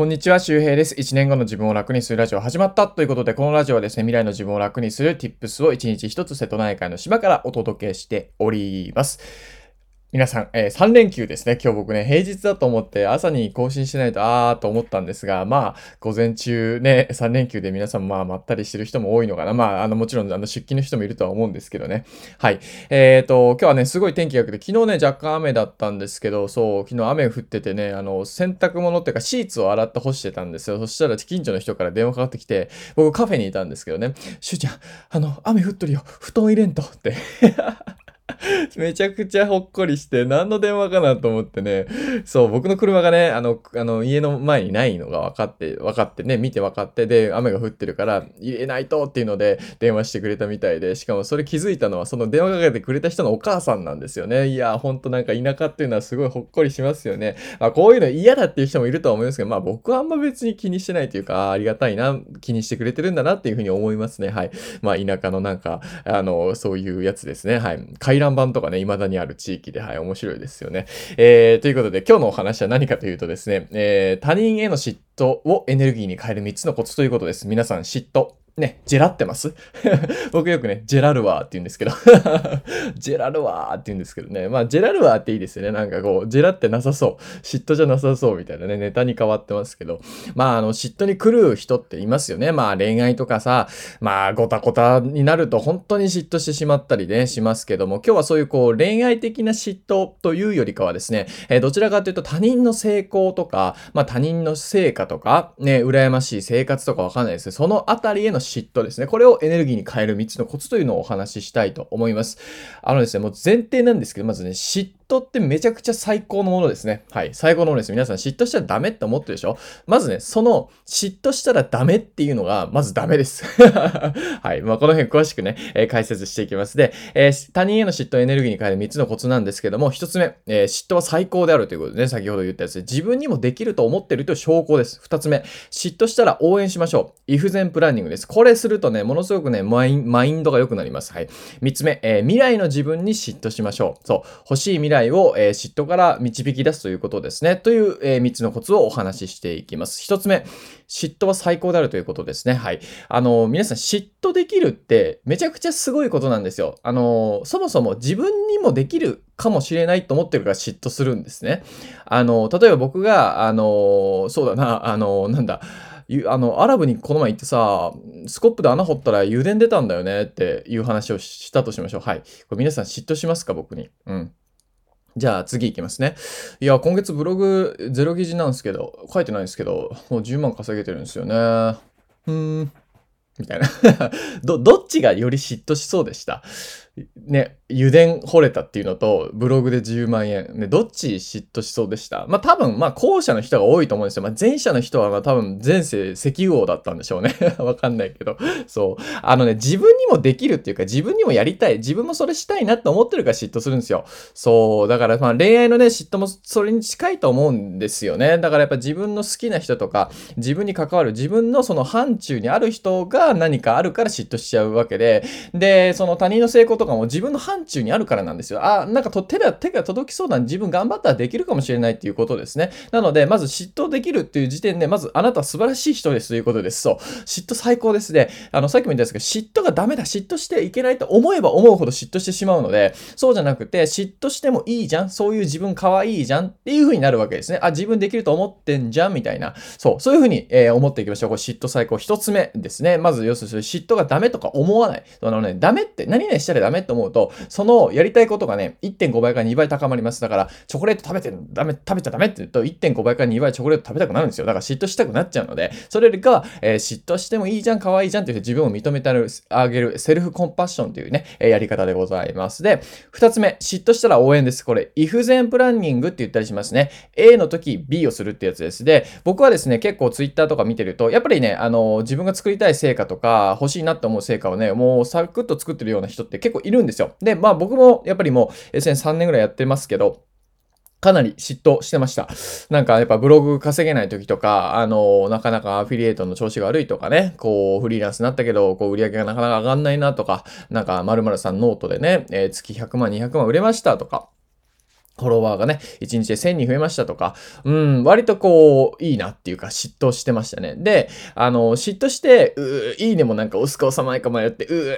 こんにちは、周平です。1年後の自分を楽にするラジオ始まったということで、このラジオはですね、未来の自分を楽にする tips を1日1つ瀬戸内海の島からお届けしております。皆さん、えー、3連休ですね。今日僕ね、平日だと思って朝に更新しないと、あーと思ったんですが、まあ、午前中ね、3連休で皆さん、まあ、まったりしてる人も多いのかな。まあ、あの、もちろん、あの、出勤の人もいるとは思うんですけどね。はい。えっ、ー、と、今日はね、すごい天気が良くて、昨日ね、若干雨だったんですけど、そう、昨日雨降っててね、あの、洗濯物っていうか、シーツを洗って干してたんですよ。そしたら、近所の人から電話かかってきて、僕カフェにいたんですけどね、しゅうちゃん、あの、雨降っとるよ。布団入れんとって。めちゃくちゃほっこりして、何の電話かなと思ってね、そう、僕の車がね、あの、あの、家の前にないのが分かって、分かってね、見て分かって、で、雨が降ってるから、入れないとっていうので、電話してくれたみたいで、しかもそれ気づいたのは、その電話かけてくれた人のお母さんなんですよね。いや、ほんとなんか田舎っていうのはすごいほっこりしますよね。まあ、こういうの嫌だっていう人もいるとは思いますけど、まあ僕はあんま別に気にしてないというか、ありがたいな、気にしてくれてるんだなっていうふうに思いますね。はい。まあ田舎のなんか、あの、そういうやつですね。はい。回覧板とかね、未だにある地域で、はい、面白いですよね。えー、ということで、今日のお話は何かというとですね、えー、他人への嫉妬をエネルギーに変える3つのコツということです。皆さん、嫉妬。ね、ジェラってます？僕よくね、ジェラルワーって言うんですけど ジェラルワーって言うんですけどね。まあ、ジェラルワーっていいですよね。なんかこう、ジェラってなさそう。嫉妬じゃなさそうみたいなね、ネタに変わってますけど。まあ、あの、嫉妬に狂う人っていますよね。まあ、恋愛とかさ、まあ、ごたごたになると本当に嫉妬してしまったりね、しますけども、今日はそういうこう、恋愛的な嫉妬というよりかはですね、えー、どちらかというと他人の成功とか、まあ、他人の成果とか、ね、羨ましい生活とかわかんないです。そのあたりへの嫉妬ですね。これをエネルギーに変える3つのコツというのをお話ししたいと思います。あのですね、もう前提なんですけど、まずね、嫉妬ってめちゃくちゃ最高のものですね。はい。最高のものです。皆さん嫉妬したらダメって思ってるでしょ？まずね、その嫉妬したらダメっていうのが、まずダメです。はい。まあ、この辺詳しくね、えー、解説していきます。で、えー、他人への嫉妬エネルギーに変える3つのコツなんですけども、1つ目、えー、嫉妬は最高であるということでね、先ほど言ったやつで、自分にもできると思ってるという証拠です。2つ目、嫉妬したら応援しましょう。イフゼンプランニングです。これするとね、ものすごくね、マインドが良くなります。はい。3つ目、え、未来の自分に嫉妬しましょう。そう。欲しい未来を、えー、嫉妬から導き出すということですね。という、えー、3つのコツをお話ししていきます。1つ目、嫉妬は最高であるということですね。はい。あの、皆さん嫉妬できるってめちゃくちゃすごいことなんですよ。あの、そもそも自分にもできるかもしれないと思ってるから嫉妬するんですね。あの、例えば僕が、あの、そうだな、あの、なんだ、あの、アラブにこの前行ってさ、スコップで穴掘ったら油田出たんだよねっていう話をしたとしましょう。はい。これ皆さん嫉妬しますか？僕に。うん。じゃあ次いきますね。いや、今月ブログゼロ記事なんですけど、書いてないんですけど、もう10万稼げてるんですよね。うーん。みたいな ど、どっちがより嫉妬しそうでした？ね、油田掘れたっていうのと、ブログで10万円。ね、どっち嫉妬しそうでした？まあ多分、まあ後者の人が多いと思うんですよ。まあ前者の人はまあ多分前世石油王だったんでしょうね。わかんないけど。そう。あのね、自分にもできるっていうか、自分にもやりたい。自分もそれしたいなって思ってるから嫉妬するんですよ。そう。だからまあ恋愛のね、嫉妬もそれに近いと思うんですよね。だからやっぱ自分の好きな人とか、自分に関わる自分のその範疇にある人が何かあるから嫉妬しちゃうわけで、で、その他人の成功とかも自分の範疇にあるからなんですよ。あ、なんかと手が、手が届きそうな自分頑張ったらできるかもしれないっていうことですね。なので、まず嫉妬できるっていう時点で、まずあなたは素晴らしい人ですということです。そう。嫉妬最高ですね。あの、さっきも言ったんですけど、嫉妬がダメだ、嫉妬していけないと思えば思うほど嫉妬してしまうので、そうじゃなくて、嫉妬してもいいじゃん、そういう自分可愛いじゃんっていう風になるわけですね。あ、自分できると思ってんじゃんみたいな。そう、そういう風に、えー、思っていきましょう。これ嫉妬最高。一つ目ですね。まず、要するに嫉妬がダメとか思わない。あのね、ダメって、何々したらダメって思うと、そのやりたいことがね、1.5倍から2倍高まります。だから、チョコレート食べてダメ、食べちゃダメって言うと、1.5倍から2倍チョコレート食べたくなるんですよ。だから嫉妬したくなっちゃうので、それよりかは、えー、嫉妬してもいいじゃん、可愛いじゃんって言って自分を認めてあげる、セルフコンパッションというね、えー、やり方でございます。で、2つ目、嫉妬したら応援です。これ、if 前プランニングって言ったりしますね。A の時 B をするってやつです。で、僕はですね、結構 Twitter とか見てると、やっぱりね、あの、自分が作りたい成果とか、欲しいなって思う成果をね、もうサクッと作ってるような人って結構いるんですよ。で、まあ僕もやっぱりもう SNS3 年ぐらいやってますけど、かなり嫉妬してました。なんかやっぱブログ稼げない時とか、あの、なかなかアフィリエイトの調子が悪いとかね、こうフリーランスになったけど、こう売り上げがなかなか上がんないなとか、なんか〇〇さんノートでね、えー、月100万、200万売れましたとか、フォロワーがね、1日で1000人増えましたとか、うん、割とこう、いいなっていうか、嫉妬してましたね。で、あの、嫉妬して、うーいいねもなんか押すか押さないか迷って、うー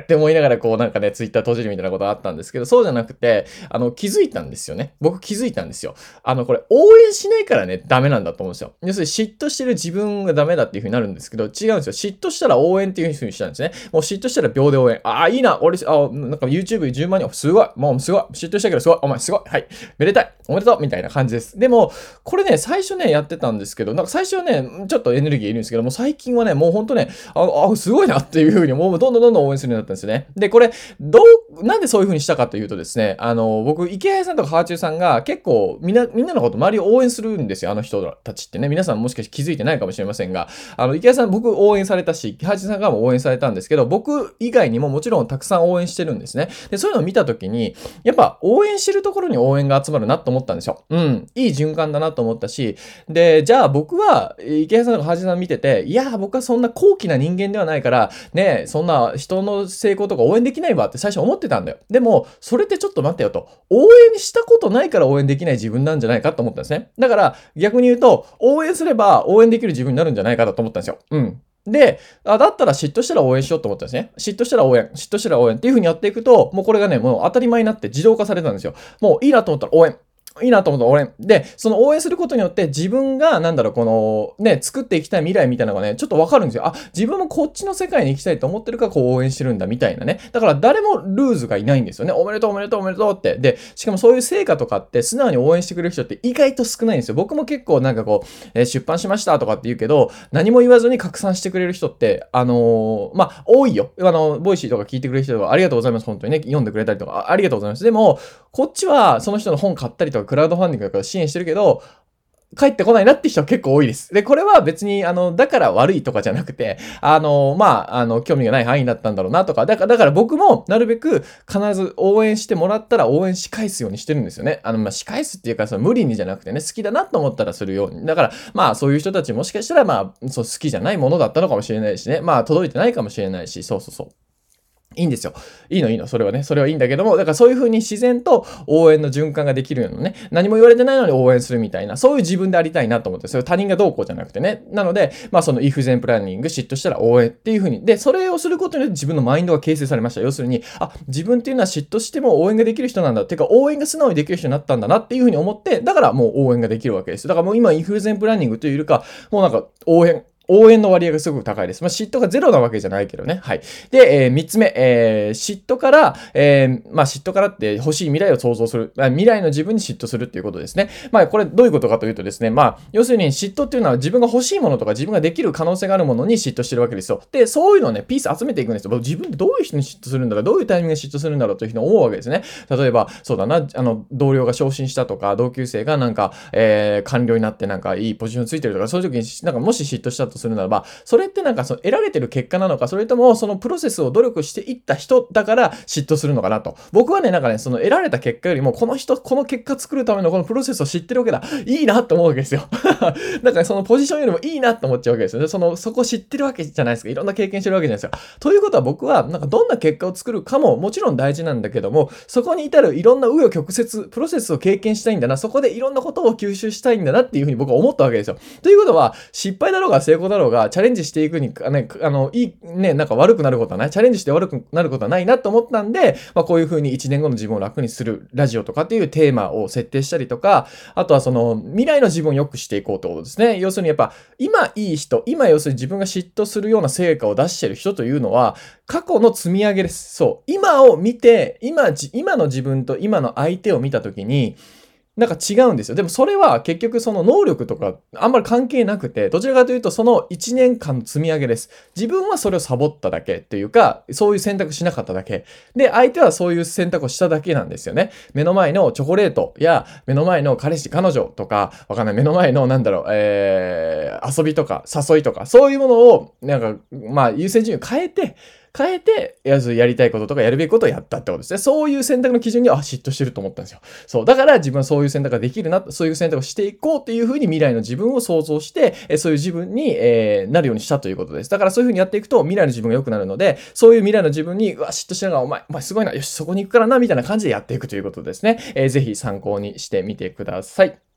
って思いながらこうなんかね、ツイッター閉じるみたいなことあったんですけど、そうじゃなくて、あの、気づいたんですよね。僕気づいたんですよ。あの、これ、応援しないからね、ダメなんだと思うんですよ。要するに嫉妬してる自分がダメだっていう風になるんですけど、違うんですよ。嫉妬したら応援っていう風にしたんですね。もう嫉妬したら秒で応援。ああ、いいな、俺、あ、なんか YouTube10 万人、すごい、もうすごい、嫉妬したけどすごい、お前すごい、はい、めでたい。おめでとうみたいな感じです。でも、これね、最初ね、やってたんですけど、なんか最初はね、ちょっとエネルギーいるんですけども、最近はね、もうほんとね、あ、あすごいなっていう風に、もうどんどんどんどん応援するようになったんですよね。で、これ、どう、なんでそういう風にしたかというとですね、あの、僕、池谷さんとかハーチューさんが結構、みんな、みんなのこと周りを応援するんですよ、あの人たちってね。皆さんもしかして気づいてないかもしれませんが、あの、池谷さん僕応援されたし、ハーチューさんからも応援されたんですけど、僕以外にももちろんたくさん応援してるんですね。で、そういうのを見たときに、やっぱ応援してるところに応援応援が集まるなと思ったんですよ。うん。いい循環だなと思ったし、で、じゃあ僕は、池谷さんとか橋さん見てて、いや、僕はそんな高貴な人間ではないから、ね、そんな人の成功とか応援できないわって最初思ってたんだよ。でも、それってちょっと待ってよと。応援したことないから応援できない自分なんじゃないかと思ったんですね。だから、逆に言うと、応援すれば応援できる自分になるんじゃないかと思ったんですよ。うん。で、あ、だったら嫉妬したら応援しようと思ったんですね。嫉妬したら応援、嫉妬したら応援っていう風にやっていくと、もうこれがね、もう当たり前になって自動化されたんですよ。もういいなと思ったら応援。いいなと思った俺。で、その応援することによって自分が、なんだろう、この、ね、作っていきたい未来みたいなのがね、ちょっとわかるんですよ。あ、自分もこっちの世界に行きたいと思ってるからこう応援してるんだみたいなね。だから誰もルーズがいないんですよね。おめでとうおめでとうおめでとうって。で、しかもそういう成果とかって素直に応援してくれる人って意外と少ないんですよ。僕も結構なんかこう、えー、出版しましたとかって言うけど、何も言わずに拡散してくれる人って、あのー、まあ、多いよ。あの、ボイシーとか聞いてくれる人とかありがとうございます。本当にね、読んでくれたりとかありがとうございます。でも、こっちはその人の本買ったりとかクラウドファンディングとか支援してるけど、帰ってこないなって人は結構多いです。で、これは別に、あの、だから悪いとかじゃなくて、あの、まあ、あの、興味がない範囲だったんだろうなとか、だから、だから僕もなるべく必ず応援してもらったら応援し返すようにしてるんですよね。あの、まあ、し返すっていうか、その無理にじゃなくてね、好きだなと思ったらするように。だから、まあ、そういう人たちもしかしたら、まあ、そう、好きじゃないものだったのかもしれないしね。まあ、届いてないかもしれないし、そうそうそう。いいんですよ。いいのいいの。それはね。それはいいんだけども、だからそういう風に自然と応援の循環ができるようなね。何も言われてないのに応援するみたいな、そういう自分でありたいなと思って、それ他人がどうこうじゃなくてね。なので、まあその if 全プランニング、嫉妬したら応援っていう風に。で、それをすることによって自分のマインドが形成されました。要するに、あ、自分っていうのは嫉妬しても応援ができる人なんだ。てか、応援が素直にできる人になったんだなっていう風に思って、だからもう応援ができるわけです。だからもう今、イフ全プランニングというよりか、もうなんか応援、応援の割合がすごく高いです。まあ、嫉妬がゼロなわけじゃないけどね。はい。で、えー、3つ目、えー、嫉妬から、えー、まあ、嫉妬からって欲しい未来を想像する。あ未来の自分に嫉妬するっていうことですね。まあ、これどういうことかというとですね、まあ、要するに嫉妬っていうのは自分が欲しいものとか自分ができる可能性があるものに嫉妬してるわけですよ。で、そういうのをね、ピース集めていくんですよ。自分どういう人に嫉妬するんだろう？どういうタイミングで嫉妬するんだろうというふうに思うわけですね。例えば、そうだな、あの、同僚が昇進したとか、同級生がなんか、えー、官僚になってなんかいいポジションついてるとか、そういう時になんかもし嫉妬したとするならば、それってなんかその得られてる結果なのか、それともそのプロセスを努力していった人だから嫉妬するのかなと。僕はね、なんかね、その得られた結果よりも、この人、この結果作るためのこのプロセスを知ってるわけだ。いいなって思うわけですよ。だからそのポジションよりもいいなって思っちゃうわけですよね。その、そこ知ってるわけじゃないですか。いろんな経験してるわけじゃないですか。ということは僕は、なんかどんな結果を作るかももちろん大事なんだけども、そこに至るいろんな紆余曲折、プロセスを経験したいんだな。そこでいろんなことを吸収したいんだなっていうふうに僕は思ったわけですよ。ということは、失敗だろうが成功だろうが、チャレンジしていくに、ね、あの、いい、ね、なんか悪くなることはない。チャレンジして悪くなることはないなと思ったんで、まあこういう風に1年後の自分を楽にするラジオとかっていうテーマを設定したりとか、あとはその未来の自分を良くしていこうってことですね。要するにやっぱ今いい人、今要するに自分が嫉妬するような成果を出してる人というのは、過去の積み上げです。そう。今を見て、今、今の自分と今の相手を見たときに、なんか違うんですよ。でもそれは結局その能力とかあんまり関係なくて、どちらかというとその1年間の積み上げです。自分はそれをサボっただけっていうか、そういう選択しなかっただけ。で、相手はそういう選択をしただけなんですよね。目の前のチョコレートや、目の前の彼氏、彼女とか、わかんない、目の前のなんだろう、えー、遊びとか、誘いとか、そういうものを、なんか、まあ優先順位を変えて、変えて、やずやりたいこととかやるべきことをやったってことですね。そういう選択の基準には、あ、嫉妬してると思ったんですよ。そう。だから自分はそういう選択ができるな、そういう選択をしていこうっていうふうに未来の自分を想像して、えそういう自分に、えー、なるようにしたということです。だからそういうふうにやっていくと、未来の自分が良くなるので、そういう未来の自分に、うわ、嫉妬しながら、お前、お前すごいな、よし、そこに行くからな、みたいな感じでやっていくということですね。えー、ぜひ参考にしてみてください。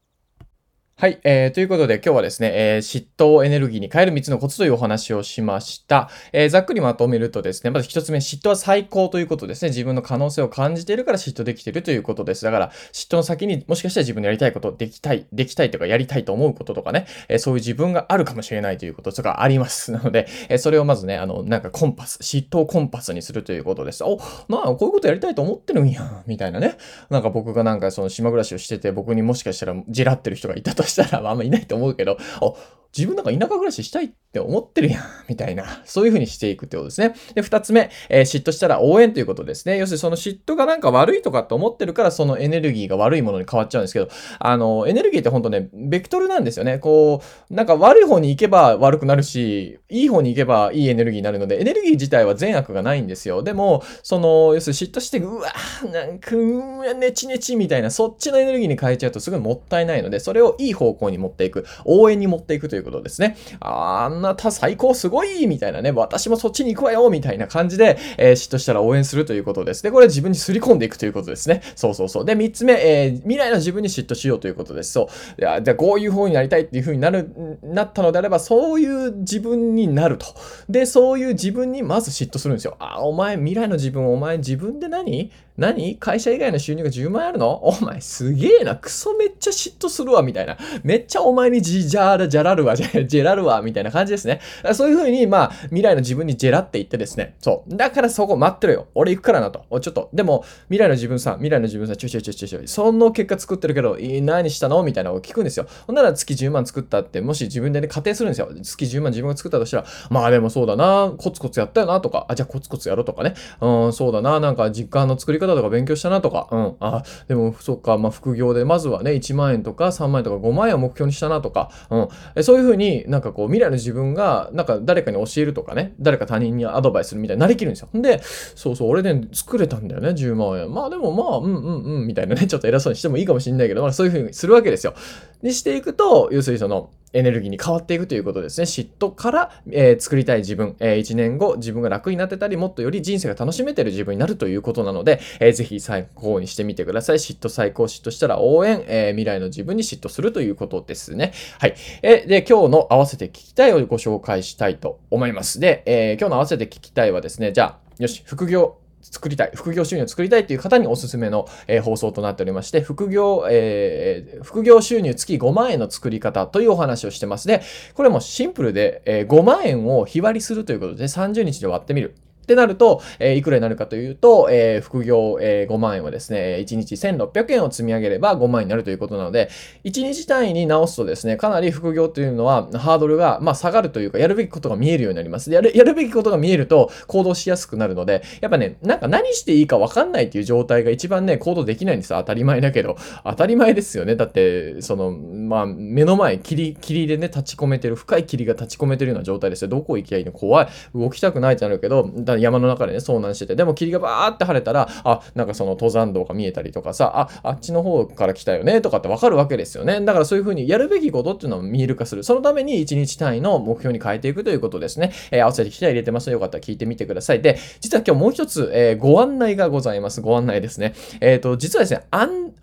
はい、えー、ということで今日はですね、えー、嫉妬をエネルギーに変える3つのコツというお話をしました。えー、ざっくりまとめるとですね、まず1つ目、嫉妬は最高ということですね。自分の可能性を感じているから嫉妬できているということです。だから、嫉妬の先にもしかしたら自分のやりたいこと、できたい、できたいとかやりたいと思うこととかね、えそういう自分があるかもしれないということとかあります。なので、えそれをまずね、あの、なんかコンパス、嫉妬をコンパスにするということです。お、まあ、こういうことやりたいと思ってるんや、みたいなね。なんか僕がなんかその島暮らしをしてて、僕にもしかしたらじらってる人がいたととしたら、まあ、あんまいないと思うけど、あ、自分なんか田舎暮らししたいっって思ってるやん、みたいな、そういう風にしていくってことですね。で、二つ目、えー、嫉妬したら応援ということですね。要するにその嫉妬がなんか悪いとかって思ってるから、そのエネルギーが悪いものに変わっちゃうんですけど、あの、エネルギーってほんとね、ベクトルなんですよね。こう、なんか悪い方に行けば悪くなるし、いい方に行けばいいエネルギーになるので、エネルギー自体は善悪がないんですよ。でも、その、要するに嫉妬して、うわなんか、うわ、ネチネチみたいな、そっちのエネルギーに変えちゃうとすごいもったいないので、それをいい方向に持っていく、応援に持っていくということですね。あなた最高すごいみたいなね、私もそっちに行くわよみたいな感じで、えー、嫉妬したら応援するということです。で、これ自分にすり込んでいくということですね。そうそうそう。で、三つ目、えー、未来の自分に嫉妬しようということです。そう。いや、じゃこういう方になりたいっていう風になる、なったのであれば、そういう自分になると。で、そういう自分にまず嫉妬するんですよ。あ、お前、未来の自分、お前自分で何？何？会社以外の収入が10万あるの？お前すげえな。クソめっちゃ嫉妬するわ、みたいな。めっちゃお前にジジャーラ、ジャラるわ、ジェラるわ、みたいな感じですね。そういう風に、まあ、未来の自分にジェラって言ってですね。そう。だからそこ待ってるよ。俺行くからなと。ちょっと。でも、未来の自分さ、未来の自分さ、ちょいちょいちょいちょちょ、その結果作ってるけど、何したの？みたいなのを聞くんですよ。ほんなら月10万作ったって、もし自分でね、仮定するんですよ。月10万自分が作ったとしたら、まあでもそうだな、コツコツやったよな、とか、あ、じゃあコツコツやろうとかね。うん、そうだな、なんか実家の作り方とか勉強したなとか、うん、あ、でも、そっか、まあ、副業で、まずはね、1万円とか3万円とか5万円を目標にしたなとか、うん、そういうふうになんかこう、未来の自分が、なんか誰かに教えるとかね、誰か他人にアドバイスするみたいになりきるんですよ。で、そうそう、俺ね、作れたんだよね、10万円。まあでもまあ、うんうんうん、みたいなね、ちょっと偉そうにしてもいいかもしんないけど、まあそういうふうにするわけですよ。にしていくと、要するにその、エネルギーに変わっていくということですね。嫉妬から、えー、作りたい自分、えー、1年後自分が楽になってたり、もっとより人生が楽しめてる自分になるということなので、えー、ぜひ参考にしてみてください。嫉妬最高、嫉妬したら応援、えー、未来の自分に嫉妬するということですね。はい。えー、で、今日の合わせて聞きたいをご紹介したいと思います。で、えー、今日の合わせて聞きたいはですね、じゃあ、よし、副業作りたい、副業収入を作りたいという方におすすめの、えー、放送となっておりまして、副業、えー、副業収入月5万円の作り方というお話をしてますで、これもシンプルで、えー、5万円を日割りするということで30日で割ってみる。ってなると、えー、いくらになるかというと、えー、副業、えー、5万円はですね、1日1600円を積み上げれば5万円になるということなので、1日単位に直すとですね、かなり副業というのはハードルが、まあ、下がるというか、やるべきことが見えるようになります。やる、やるべきことが見えると行動しやすくなるので、やっぱね、なんか何していいかわかんないっていう状態が一番ね、行動できないんです当たり前だけど。当たり前ですよね。だって、その、まあ、目の前、霧、霧でね、立ち込めてる、深い霧が立ち込めてるような状態ですよ。どこ行きゃいいの？怖い。動きたくないってなるけど、山の中でね、遭難してて、でも霧がバーって晴れたら、あ、なんかその登山道が見えたりとかさ、あ、あっちの方から来たよねとかってわかるわけですよね。だからそういう風にやるべきことっていうのを見える化する。そのために1日単位の目標に変えていくということですね。えー、合わせてきたら入れてますよかったら聞いてみてください。で、実は今日もう一つ、えー、ご案内がございます。ご案内ですね。えっ、ー、と、実はですね、あ ん、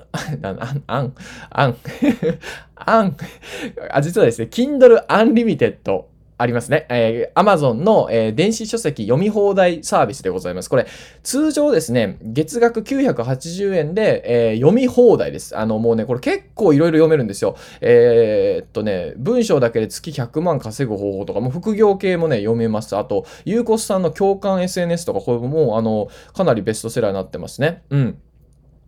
あん、あん、あん、あん、あ、実はですね、Kindle Unlimited ありますね。えー、Amazon の、えー、電子書籍読み放題サービスでございます。これ、通常ですね、月額980円で、えー、読み放題です。あの、もうね、これ結構いろいろ読めるんですよ。えー、っとね、文章だけで月100万稼ぐ方法とか、も副業系もね、読めます。あと、ゆうこすさんの共感 SNS とか、これももうあの、かなりベストセラーになってますね。うん。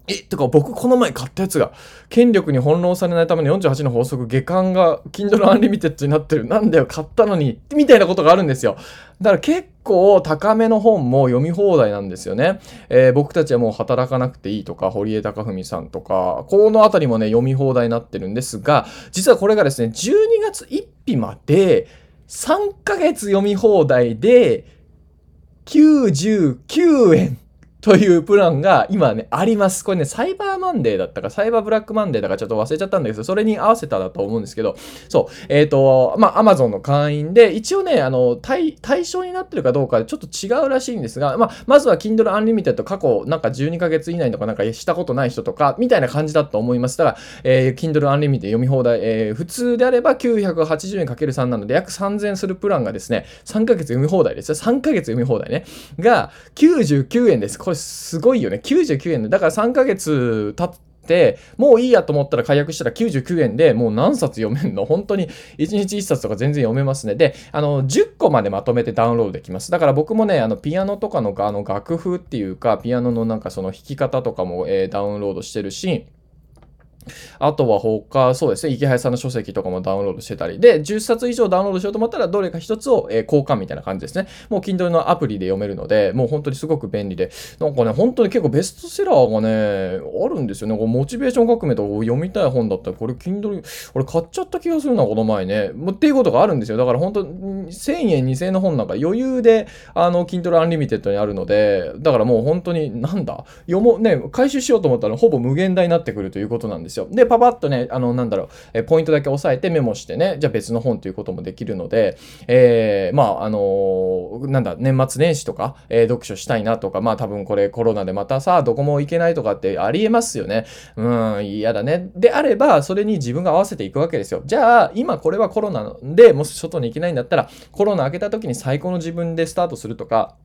え、とか僕この前買ったやつが、権力に翻弄されないための48の法則、下巻が Kindle Unlimited になってる。なんだよ、買ったのに。みたいなことがあるんですよ。だから結構高めの本も読み放題なんですよね。えー、僕たちはもう働かなくていいとか、堀江貴文さんとか、このあたりもね、読み放題になってるんですが、実はこれがですね、12月1日まで3ヶ月読み放題で、99円というプランが今ね、あります。これね、サイバーマンデーだったか、サイバーブラックマンデーだかちょっと忘れちゃったんだけど、それに合わせただと思うんですけど、そう、えっ、ー、と、まあ、アマゾンの会員で、一応ね、あの、対、対象になってるかどうかちょっと違うらしいんですが、まあ、まずは Kindle Unlimited 過去、なんか12ヶ月以内とかなんかしたことない人とか、みたいな感じだと思います。だから、えー、Kindle Unlimited 読み放題、えー、普通であれば980円 ×3 なので、約3000するプランがですね、3ヶ月読み放題ですよ。3ヶ月読み放題ね。が、99円です。これすごいよね。99円で。だから3ヶ月経って、もういいやと思ったら解約したら99円でもう何冊読めんの？本当に1日1冊とか全然読めますね。で、あの、10個までまとめてダウンロードできます。だから僕もね、あの、ピアノとかのあの楽譜っていうか、ピアノのなんかその弾き方とかも、えー、ダウンロードしてるし、あとは他、そうですね、池原さんの書籍とかもダウンロードしてたり、で、10冊以上ダウンロードしようと思ったら、どれか1つを、え、交換みたいな感じですね。もう Kindle のアプリで読めるので、もう本当にすごく便利で、なんかね、本当に結構ベストセラーがね、あるんですよね。こうモチベーション革命とか読みたい本だったら、これ Kindle、俺買っちゃった気がするな、この前ね。っていうことがあるんですよ。だから本当、1000円、2000円の本なんか余裕で、あの、Kindle Unlimited にあるので、だからもう本当に、なんだ、読もう、ね、回収しようと思ったらほぼ無限大になってくるということなんですですよ。で、パパッとね、あの、なんだろう、えポイントだけ押さえてメモしてね、じゃあ別の本ということもできるので、えー、まあ、あのー、なんだ、年末年始とか、えー、読書したいなとか、まあ多分これコロナでまたさ、どこも行けないとかってありえますよね。うん、嫌だね。であれば、それに自分が合わせていくわけですよ。じゃあ、今これはコロナで、もし外に行けないんだったら、コロナ明けた時に最高の自分でスタートするとか、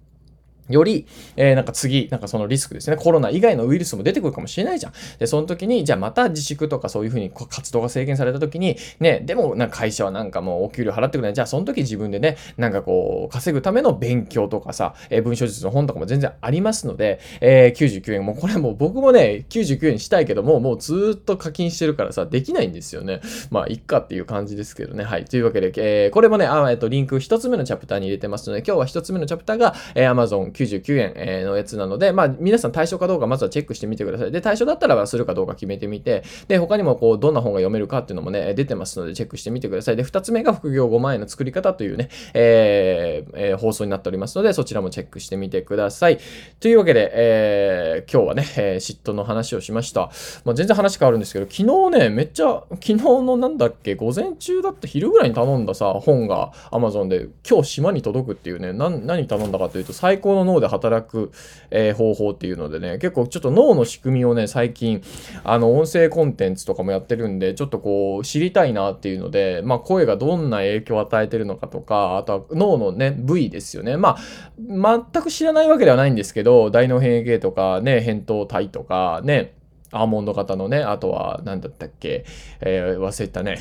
より、えー、なんか次、なんかそのリスクですね。コロナ以外のウイルスも出てくるかもしれないじゃん。で、その時に、じゃあまた自粛とかそういうふうに活動が制限された時に、ね、でもなんか会社はなんかもうお給料払ってくれない。じゃあその時自分でね、なんかこう、稼ぐための勉強とかさ、えー、文章術の本とかも全然ありますので、えー、99円、もうこれもう僕もね、99円したいけども、もうずっと課金してるからさ、できないんですよね。まあ、いっかっていう感じですけどね。はい。というわけで、えー、これもね、あ、えっと、リンク一つ目のチャプターに入れてますので、今日は一つ目のチャプターが、えー、Amazon 99円、えのやつなので、まあ、皆さん対象かどうかまずはチェックしてみてください。で、対象だったらするかどうか決めてみて、で、他にもこう、どんな本が読めるかっていうのもね、出てますので、チェックしてみてください。で、二つ目が副業5万円の作り方というね、えーえー、放送になっておりますので、そちらもチェックしてみてください。というわけで、えー、今日はね、え、嫉妬の話をしました。まあ、全然話変わるんですけど、昨日ね、めっちゃ、昨日のなんだっけ、午前中だって昼ぐらいに頼んださ、本が Amazon で、今日島に届くっていうね、何頼んだかというと、最高の脳で働く、えー、方法っていうのでね、結構ちょっと脳の仕組みをね、最近、あの、音声コンテンツとかもやってるんで、ちょっとこう、知りたいなっていうので、まあ、声がどんな影響を与えてるのかとか、あとは脳のね、部位ですよね。まあ、全く知らないわけではないんですけど、大脳変形とかね、扁桃体とかね、アーモンド型のね、あとは、何だったっけ、えー、忘れたね。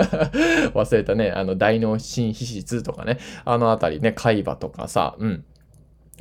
忘れたね。あの、大脳新皮質とかね、あのあたりね、海馬とかさ、うん。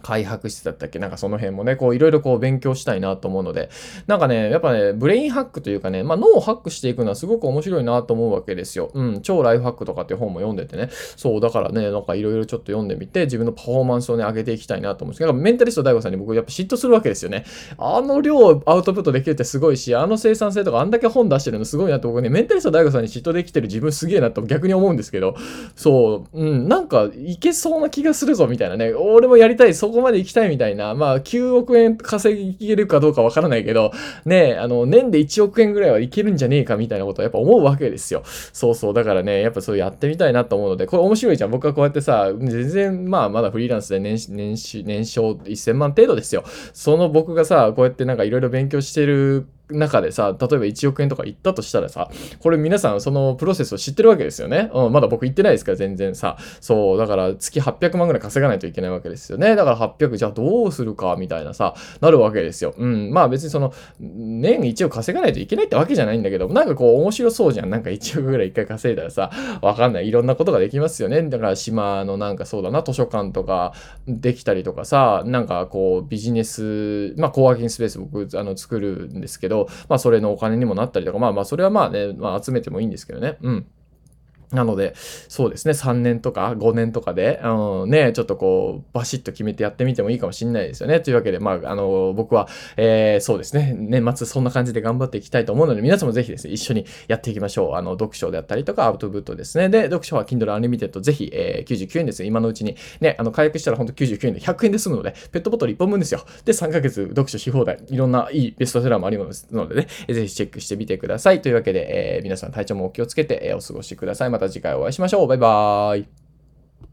開白室だったっけ？なんかその辺もね、こういろいろこう勉強したいなと思うので、なんかね、やっぱね、ブレインハックというかね、まあ脳をハックしていくのはすごく面白いなと思うわけですよ。うん、超ライフハックとかっていう本も読んでてね、そう、だからね、なんかいろいろちょっと読んでみて、自分のパフォーマンスをね、上げていきたいなと思うんです。けど、メンタリスト DAIGO さんに僕やっぱ嫉妬するわけですよね。あの量アウトプットできるってすごいし、あの生産性とかあんだけ本出してるのすごいなって僕ね、メンタリスト DAIGO さんに嫉妬できてる自分すげえなと逆に思うんですけど、そう、うん、なんかいけそうな気がするぞみたいなね、俺もやりたい、そそこまで行きたいみたいな、まあ、9億円稼げるかどうかわからないけど、ね、あの、年で1億円ぐらいはいけるんじゃねえかみたいなことはやっぱ思うわけですよ。そうそう。だからね、やっぱそうやってみたいなと思うので、これ面白いじゃん。僕はこうやってさ、全然、まあ、まだフリーランスで年年年商1000万程度ですよ。その僕がさ、こうやってなんかいろいろ勉強してる中でさ、例えば1億円とか行ったとしたらさ、これ皆さんそのプロセスを知ってるわけですよね。うん、まだ僕行ってないですから全然さ。そう、だから月800万ぐらい稼がないといけないわけですよね。だから800、じゃあどうするかみたいなさ、なるわけですよ。うん、まあ別にその、年1億稼がないといけないってわけじゃないんだけど、なんかこう面白そうじゃん。なんか1億ぐらい1回稼いだらさ、わかんない。いろんなことができますよね。だから島のなんかそうだな、図書館とかできたりとかさ、なんかこうビジネス、まあコワーキングスペース僕あの作るんですけど、まあそれのお金にもなったりとか、まあまあ、それはまあね、まあ集めてもいいんですけどね。うん。なので、そうですね、3年とか5年とかで、うん、ね、ちょっとこう、バシッと決めてやってみてもいいかもしれないですよね。というわけで、まあ、あの、僕は、えー、そうですね、年末そんな感じで頑張っていきたいと思うので、皆さんもぜひですね、一緒にやっていきましょう。あの、読書であったりとか、アウトプットですね。で、読書は Kindle Unlimited、ぜひ、えー、99円ですよ。今のうちに。ね、あの、解約したら本当99円で100円で済むので、ペットボトル1本分ですよ。で、3ヶ月読書し放題。いろんないいベストセラーもありますのでね、ぜひチェックしてみてください。というわけで、えー、皆さん体調もお気をつけて、え、お過ごしください。また次回お会いしましょう。バイバーイ。